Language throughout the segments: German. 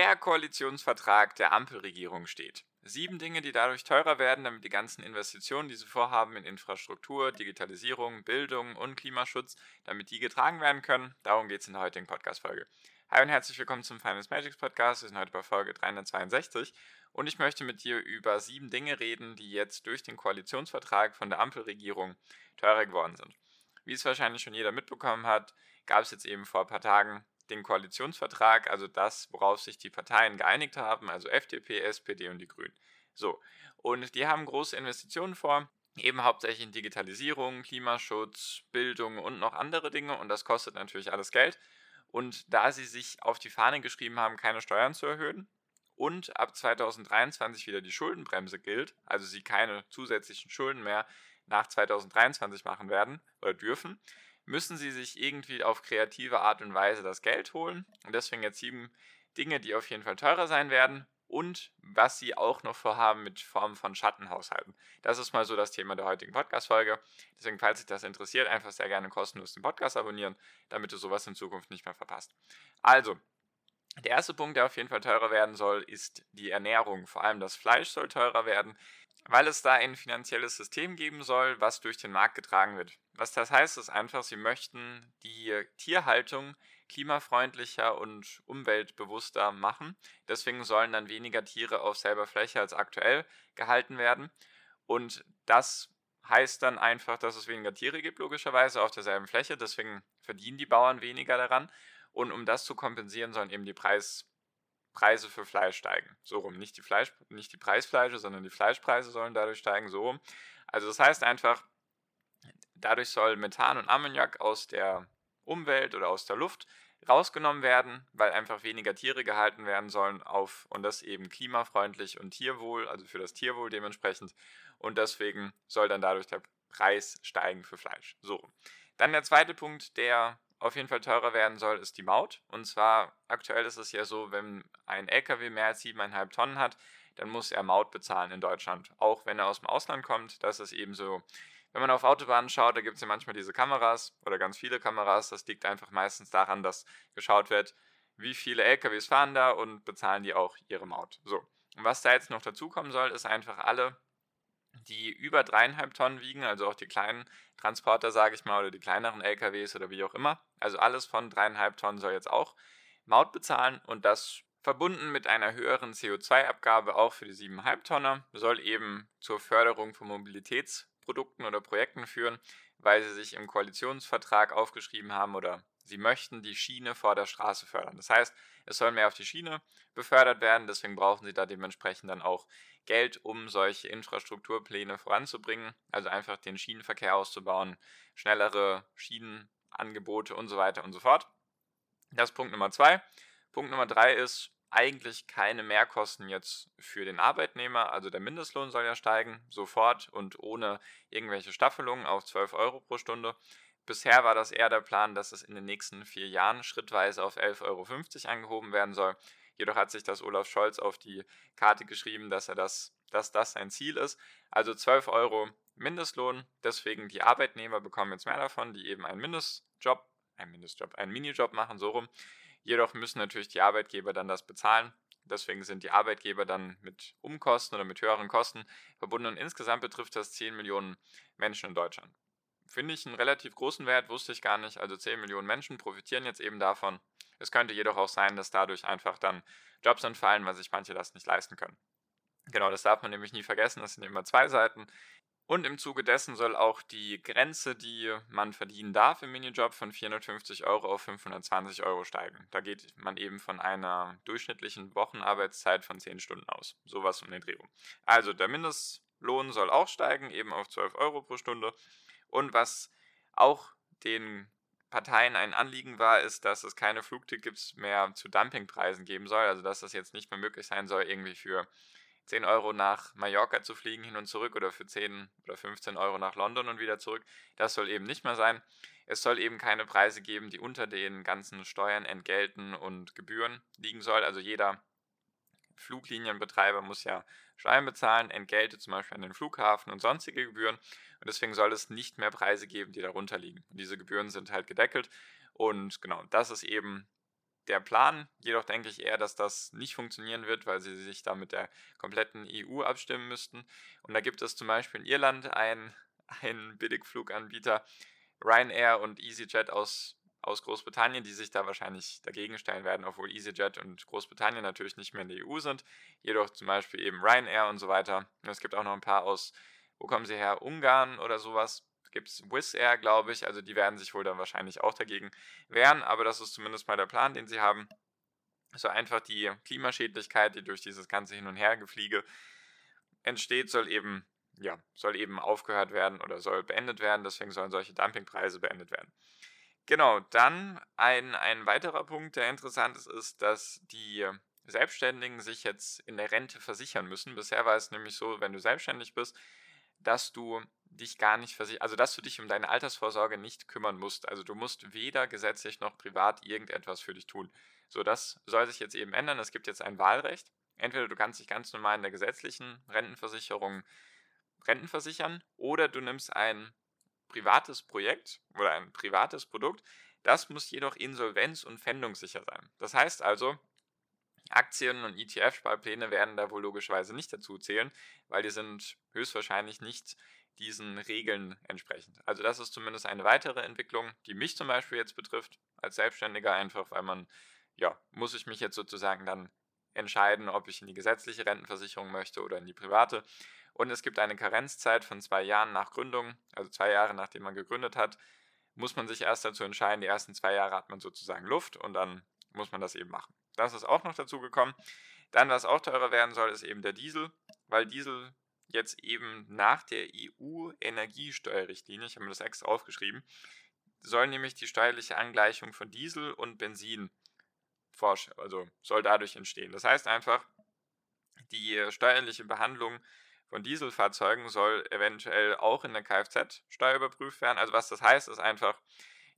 Der Koalitionsvertrag der Ampelregierung steht. Sieben Dinge, die dadurch teurer werden, damit die ganzen Investitionen, die sie vorhaben in Infrastruktur, Digitalisierung, Bildung und Klimaschutz, damit die getragen werden können. Darum geht es in der heutigen Podcast-Folge. Hi und herzlich willkommen zum Finance Magics Podcast. Wir sind heute bei Folge 362 und ich möchte mit dir über sieben Dinge reden, die jetzt durch den Koalitionsvertrag von der Ampelregierung teurer geworden sind. Wie es wahrscheinlich schon jeder mitbekommen hat, gab es jetzt eben vor ein paar Tagen den Koalitionsvertrag, also das, worauf sich die Parteien geeinigt haben, also FDP, SPD und die Grünen. So, und die haben große Investitionen vor, eben hauptsächlich in Digitalisierung, Klimaschutz, Bildung und noch andere Dinge und das kostet natürlich alles Geld. Und da sie sich auf die Fahne geschrieben haben, keine Steuern zu erhöhen und ab 2023 wieder die Schuldenbremse gilt, also sie keine zusätzlichen Schulden mehr nach 2023 machen werden oder dürfen, müssen sie sich irgendwie auf kreative Art und Weise das Geld holen. Und deswegen jetzt sieben Dinge, die auf jeden Fall teurer sein werden und was sie auch noch vorhaben mit Formen von Schattenhaushalten. Das ist mal so das Thema der heutigen Podcast-Folge. Deswegen, falls dich das interessiert, einfach sehr gerne kostenlos den Podcast abonnieren, damit du sowas in Zukunft nicht mehr verpasst. Also, der erste Punkt, der auf jeden Fall teurer werden soll, ist die Ernährung. Vor allem das Fleisch soll teurer werden weil es da ein finanzielles System geben soll, was durch den Markt getragen wird. Was das heißt, ist einfach, sie möchten die Tierhaltung klimafreundlicher und umweltbewusster machen. Deswegen sollen dann weniger Tiere auf selber Fläche als aktuell gehalten werden. Und das heißt dann einfach, dass es weniger Tiere gibt, logischerweise auf derselben Fläche. Deswegen verdienen die Bauern weniger daran. Und um das zu kompensieren, sollen eben die Preis Preise für Fleisch steigen. So rum. Nicht die, Fleisch, nicht die Preisfleische, sondern die Fleischpreise sollen dadurch steigen. So rum. Also das heißt einfach, dadurch soll Methan und Ammoniak aus der Umwelt oder aus der Luft rausgenommen werden, weil einfach weniger Tiere gehalten werden sollen auf und das eben klimafreundlich und Tierwohl, also für das Tierwohl dementsprechend. Und deswegen soll dann dadurch der Preis steigen für Fleisch. So. Dann der zweite Punkt, der auf jeden Fall teurer werden soll, ist die Maut. Und zwar aktuell ist es ja so, wenn ein LKW mehr als 7,5 Tonnen hat, dann muss er Maut bezahlen in Deutschland. Auch wenn er aus dem Ausland kommt, das ist eben so. Wenn man auf Autobahnen schaut, da gibt es ja manchmal diese Kameras oder ganz viele Kameras. Das liegt einfach meistens daran, dass geschaut wird, wie viele LKWs fahren da und bezahlen die auch ihre Maut. So. Und was da jetzt noch dazu kommen soll, ist einfach alle die über dreieinhalb Tonnen wiegen, also auch die kleinen Transporter, sage ich mal, oder die kleineren LKWs oder wie auch immer. Also alles von dreieinhalb Tonnen soll jetzt auch Maut bezahlen und das verbunden mit einer höheren CO2-Abgabe auch für die 7,5 Tonner soll eben zur Förderung von Mobilitätsprodukten oder Projekten führen, weil sie sich im Koalitionsvertrag aufgeschrieben haben oder sie möchten die Schiene vor der Straße fördern. Das heißt, es soll mehr auf die Schiene befördert werden, deswegen brauchen sie da dementsprechend dann auch Geld, um solche Infrastrukturpläne voranzubringen, also einfach den Schienenverkehr auszubauen, schnellere Schienenangebote und so weiter und so fort. Das ist Punkt Nummer zwei. Punkt Nummer drei ist eigentlich keine Mehrkosten jetzt für den Arbeitnehmer. Also der Mindestlohn soll ja steigen, sofort und ohne irgendwelche Staffelungen auf 12 Euro pro Stunde. Bisher war das eher der Plan, dass es in den nächsten vier Jahren schrittweise auf 11,50 Euro angehoben werden soll. Jedoch hat sich das Olaf Scholz auf die Karte geschrieben, dass er das, dass das sein Ziel ist. Also 12 Euro Mindestlohn. Deswegen die Arbeitnehmer bekommen jetzt mehr davon, die eben einen Mindestjob, einen Mindestjob, einen Minijob machen, so rum. Jedoch müssen natürlich die Arbeitgeber dann das bezahlen. Deswegen sind die Arbeitgeber dann mit Umkosten oder mit höheren Kosten verbunden. Und insgesamt betrifft das 10 Millionen Menschen in Deutschland. Finde ich einen relativ großen Wert, wusste ich gar nicht. Also 10 Millionen Menschen profitieren jetzt eben davon. Es könnte jedoch auch sein, dass dadurch einfach dann Jobs entfallen, weil sich manche das nicht leisten können. Genau, das darf man nämlich nie vergessen, das sind immer zwei Seiten. Und im Zuge dessen soll auch die Grenze, die man verdienen darf im Minijob, von 450 Euro auf 520 Euro steigen. Da geht man eben von einer durchschnittlichen Wochenarbeitszeit von 10 Stunden aus. Sowas um den Dreh. Also der Mindestlohn soll auch steigen, eben auf 12 Euro pro Stunde. Und was auch den Parteien ein Anliegen war, ist, dass es keine Flugtickets mehr zu Dumpingpreisen geben soll. Also dass das jetzt nicht mehr möglich sein soll, irgendwie für 10 Euro nach Mallorca zu fliegen hin und zurück oder für 10 oder 15 Euro nach London und wieder zurück. Das soll eben nicht mehr sein. Es soll eben keine Preise geben, die unter den ganzen Steuern, Entgelten und Gebühren liegen soll. Also jeder Fluglinienbetreiber muss ja Steuern bezahlen, Entgelte zum Beispiel an den Flughafen und sonstige Gebühren. Und deswegen soll es nicht mehr Preise geben, die darunter liegen. Und diese Gebühren sind halt gedeckelt. Und genau, das ist eben der Plan. Jedoch denke ich eher, dass das nicht funktionieren wird, weil sie sich da mit der kompletten EU abstimmen müssten. Und da gibt es zum Beispiel in Irland einen, einen Billigfluganbieter, Ryanair und EasyJet aus aus Großbritannien, die sich da wahrscheinlich dagegen stellen werden, obwohl EasyJet und Großbritannien natürlich nicht mehr in der EU sind. Jedoch zum Beispiel eben Ryanair und so weiter. Und es gibt auch noch ein paar aus, wo kommen sie her? Ungarn oder sowas. Gibt es Wizz Air, glaube ich. Also die werden sich wohl dann wahrscheinlich auch dagegen wehren. Aber das ist zumindest mal der Plan, den sie haben. So einfach die Klimaschädlichkeit, die durch dieses ganze Hin- und Hergefliege entsteht, soll eben, ja, soll eben aufgehört werden oder soll beendet werden. Deswegen sollen solche Dumpingpreise beendet werden. Genau, dann ein, ein weiterer Punkt, der interessant ist, ist, dass die Selbstständigen sich jetzt in der Rente versichern müssen. Bisher war es nämlich so, wenn du selbstständig bist, dass du dich gar nicht versichern, also dass du dich um deine Altersvorsorge nicht kümmern musst. Also du musst weder gesetzlich noch privat irgendetwas für dich tun. So, das soll sich jetzt eben ändern. Es gibt jetzt ein Wahlrecht. Entweder du kannst dich ganz normal in der gesetzlichen Rentenversicherung Rentenversichern oder du nimmst ein privates Projekt oder ein privates Produkt. Das muss jedoch insolvenz- und pfändungssicher sein. Das heißt also, Aktien und ETF-Sparpläne werden da wohl logischerweise nicht dazu zählen, weil die sind höchstwahrscheinlich nicht diesen Regeln entsprechend. Also das ist zumindest eine weitere Entwicklung, die mich zum Beispiel jetzt betrifft, als Selbstständiger einfach, weil man, ja, muss ich mich jetzt sozusagen dann entscheiden, ob ich in die gesetzliche Rentenversicherung möchte oder in die private. Und es gibt eine Karenzzeit von zwei Jahren nach Gründung, also zwei Jahre nachdem man gegründet hat, muss man sich erst dazu entscheiden, die ersten zwei Jahre hat man sozusagen Luft und dann muss man das eben machen. Das ist auch noch dazu gekommen. Dann, was auch teurer werden soll, ist eben der Diesel, weil Diesel jetzt eben nach der EU-Energiesteuerrichtlinie, ich habe mir das extra aufgeschrieben, soll nämlich die steuerliche Angleichung von Diesel und Benzin also soll dadurch entstehen. Das heißt einfach, die steuerliche Behandlung von Dieselfahrzeugen soll eventuell auch in der Kfz-Steuer überprüft werden. Also was das heißt, ist einfach,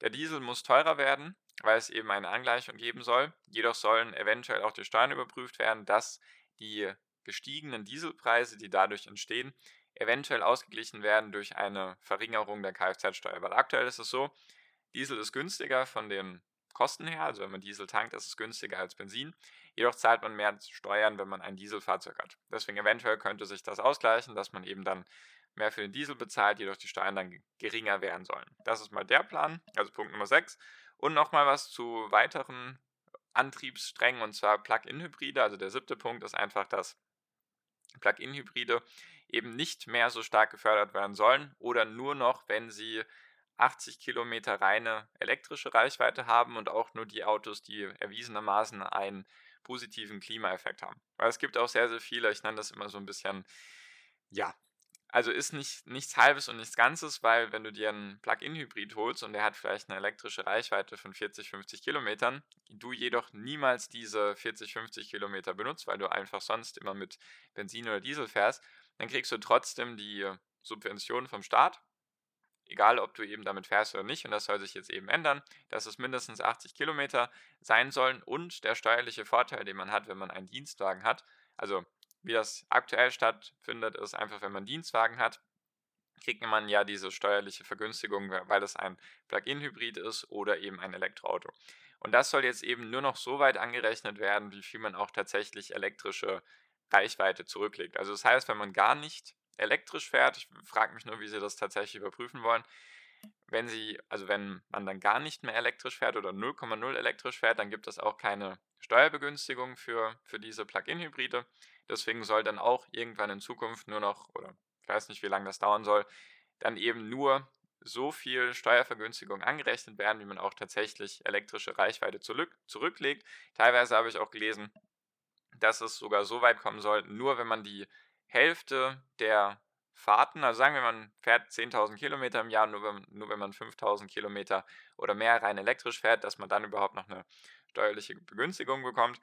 der Diesel muss teurer werden, weil es eben eine Angleichung geben soll. Jedoch sollen eventuell auch die Steuern überprüft werden, dass die gestiegenen Dieselpreise, die dadurch entstehen, eventuell ausgeglichen werden durch eine Verringerung der Kfz-Steuer. Weil aktuell ist es so, Diesel ist günstiger von den Kosten her, also wenn man Diesel tankt, ist es günstiger als Benzin. Jedoch zahlt man mehr Steuern, wenn man ein Dieselfahrzeug hat. Deswegen eventuell könnte sich das ausgleichen, dass man eben dann mehr für den Diesel bezahlt, jedoch die Steuern dann geringer werden sollen. Das ist mal der Plan, also Punkt Nummer 6. Und nochmal was zu weiteren Antriebssträngen und zwar Plug-in-Hybride. Also der siebte Punkt ist einfach, dass Plug-in-Hybride eben nicht mehr so stark gefördert werden sollen oder nur noch, wenn sie 80 Kilometer reine elektrische Reichweite haben und auch nur die Autos, die erwiesenermaßen einen positiven Klimaeffekt haben. Weil es gibt auch sehr, sehr viele, ich nenne das immer so ein bisschen, ja, also ist nicht, nichts Halbes und nichts Ganzes, weil wenn du dir einen Plug-in-Hybrid holst und der hat vielleicht eine elektrische Reichweite von 40, 50 Kilometern, du jedoch niemals diese 40, 50 Kilometer benutzt, weil du einfach sonst immer mit Benzin oder Diesel fährst, dann kriegst du trotzdem die Subvention vom Staat egal ob du eben damit fährst oder nicht, und das soll sich jetzt eben ändern, dass es mindestens 80 Kilometer sein sollen und der steuerliche Vorteil, den man hat, wenn man einen Dienstwagen hat, also wie das aktuell stattfindet, ist einfach, wenn man einen Dienstwagen hat, kriegt man ja diese steuerliche Vergünstigung, weil es ein Plug-in-Hybrid ist oder eben ein Elektroauto. Und das soll jetzt eben nur noch so weit angerechnet werden, wie viel man auch tatsächlich elektrische Reichweite zurücklegt. Also das heißt, wenn man gar nicht elektrisch fährt. Ich frage mich nur, wie sie das tatsächlich überprüfen wollen. Wenn sie, also wenn man dann gar nicht mehr elektrisch fährt oder 0,0 elektrisch fährt, dann gibt es auch keine Steuerbegünstigung für, für diese Plug-in-Hybride. Deswegen soll dann auch irgendwann in Zukunft nur noch, oder ich weiß nicht, wie lange das dauern soll, dann eben nur so viel Steuervergünstigung angerechnet werden, wie man auch tatsächlich elektrische Reichweite zurück, zurücklegt. Teilweise habe ich auch gelesen, dass es sogar so weit kommen soll, nur wenn man die Hälfte der Fahrten, also sagen wir, man fährt 10.000 Kilometer im Jahr, nur wenn, nur wenn man 5.000 Kilometer oder mehr rein elektrisch fährt, dass man dann überhaupt noch eine steuerliche Begünstigung bekommt.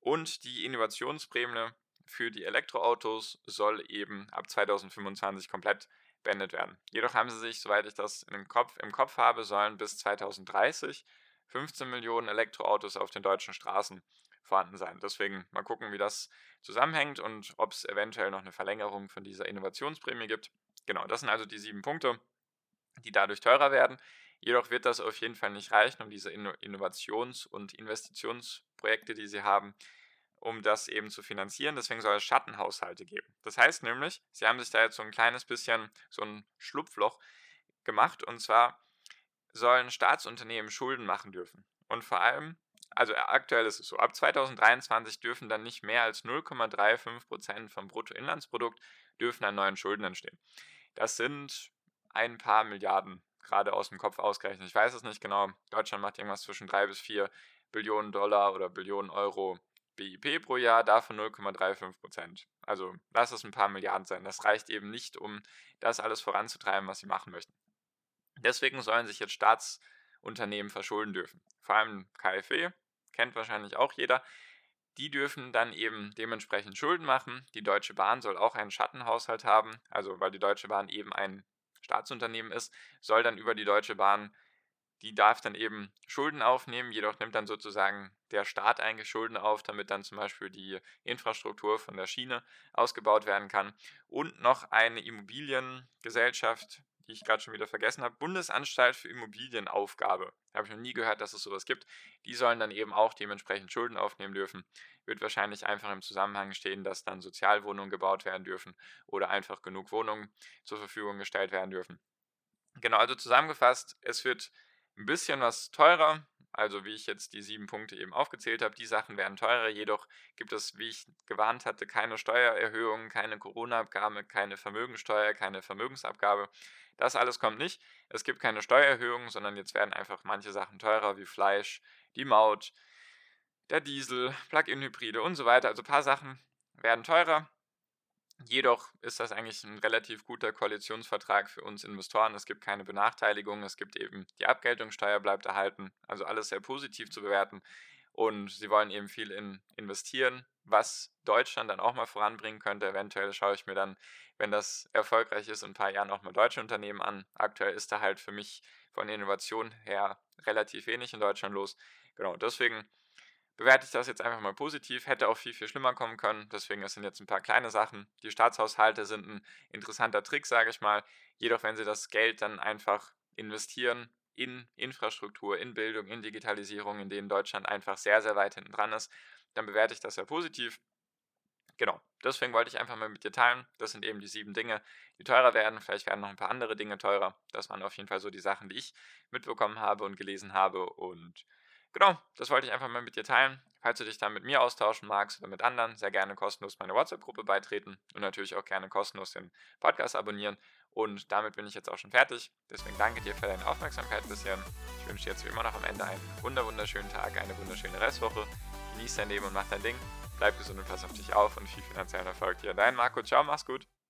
Und die Innovationsprämie für die Elektroautos soll eben ab 2025 komplett beendet werden. Jedoch haben sie sich, soweit ich das Kopf, im Kopf habe, sollen bis 2030 15 Millionen Elektroautos auf den deutschen Straßen vorhanden sein. Deswegen mal gucken, wie das zusammenhängt und ob es eventuell noch eine Verlängerung von dieser Innovationsprämie gibt. Genau, das sind also die sieben Punkte, die dadurch teurer werden. Jedoch wird das auf jeden Fall nicht reichen, um diese Innovations- und Investitionsprojekte, die sie haben, um das eben zu finanzieren. Deswegen soll es Schattenhaushalte geben. Das heißt nämlich, sie haben sich da jetzt so ein kleines bisschen so ein Schlupfloch gemacht und zwar sollen Staatsunternehmen Schulden machen dürfen. Und vor allem also äh, aktuell ist es so, ab 2023 dürfen dann nicht mehr als 0,35% vom Bruttoinlandsprodukt dürfen an neuen Schulden entstehen. Das sind ein paar Milliarden, gerade aus dem Kopf ausgerechnet. Ich weiß es nicht genau. Deutschland macht irgendwas zwischen 3 bis 4 Billionen Dollar oder Billionen Euro BIP pro Jahr, davon 0,35% Also lass es ein paar Milliarden sein. Das reicht eben nicht, um das alles voranzutreiben, was sie machen möchten. Deswegen sollen sich jetzt Staats- Unternehmen verschulden dürfen. Vor allem KfW, kennt wahrscheinlich auch jeder. Die dürfen dann eben dementsprechend Schulden machen. Die Deutsche Bahn soll auch einen Schattenhaushalt haben, also weil die Deutsche Bahn eben ein Staatsunternehmen ist, soll dann über die Deutsche Bahn, die darf dann eben Schulden aufnehmen, jedoch nimmt dann sozusagen der Staat eigentlich Schulden auf, damit dann zum Beispiel die Infrastruktur von der Schiene ausgebaut werden kann. Und noch eine Immobiliengesellschaft, die ich gerade schon wieder vergessen habe, Bundesanstalt für Immobilienaufgabe. Habe ich noch nie gehört, dass es sowas gibt. Die sollen dann eben auch dementsprechend Schulden aufnehmen dürfen. Wird wahrscheinlich einfach im Zusammenhang stehen, dass dann Sozialwohnungen gebaut werden dürfen oder einfach genug Wohnungen zur Verfügung gestellt werden dürfen. Genau, also zusammengefasst, es wird ein bisschen was teurer, also wie ich jetzt die sieben Punkte eben aufgezählt habe, die Sachen werden teurer, jedoch gibt es, wie ich gewarnt hatte, keine Steuererhöhungen, keine Corona-Abgabe, keine Vermögensteuer, keine Vermögensabgabe. Das alles kommt nicht. Es gibt keine Steuererhöhungen, sondern jetzt werden einfach manche Sachen teurer, wie Fleisch, die Maut, der Diesel, Plug-in-Hybride und so weiter. Also ein paar Sachen werden teurer. Jedoch ist das eigentlich ein relativ guter Koalitionsvertrag für uns Investoren. Es gibt keine Benachteiligung, es gibt eben die Abgeltungssteuer bleibt erhalten, also alles sehr positiv zu bewerten. Und sie wollen eben viel in investieren, was Deutschland dann auch mal voranbringen könnte. Eventuell schaue ich mir dann, wenn das erfolgreich ist, in ein paar Jahren auch mal deutsche Unternehmen an. Aktuell ist da halt für mich von Innovation her relativ wenig in Deutschland los. Genau, deswegen bewerte ich das jetzt einfach mal positiv. Hätte auch viel, viel schlimmer kommen können. Deswegen, es sind jetzt ein paar kleine Sachen. Die Staatshaushalte sind ein interessanter Trick, sage ich mal. Jedoch, wenn Sie das Geld dann einfach investieren in Infrastruktur, in Bildung, in Digitalisierung, in denen Deutschland einfach sehr, sehr weit hinten dran ist, dann bewerte ich das sehr positiv. Genau, deswegen wollte ich einfach mal mit dir teilen. Das sind eben die sieben Dinge, die teurer werden. Vielleicht werden noch ein paar andere Dinge teurer. Das waren auf jeden Fall so die Sachen, die ich mitbekommen habe und gelesen habe. Und Genau, das wollte ich einfach mal mit dir teilen. Falls du dich da mit mir austauschen magst oder mit anderen, sehr gerne kostenlos meine WhatsApp-Gruppe beitreten und natürlich auch gerne kostenlos den Podcast abonnieren. Und damit bin ich jetzt auch schon fertig. Deswegen danke dir für deine Aufmerksamkeit bisher. Ich wünsche dir jetzt wie immer noch am Ende einen wunderschönen Tag, eine wunderschöne Restwoche. Genieß dein Leben und mach dein Ding. Bleib gesund und pass auf dich auf und viel finanziellen Erfolg dir. Dein Marco, ciao, mach's gut.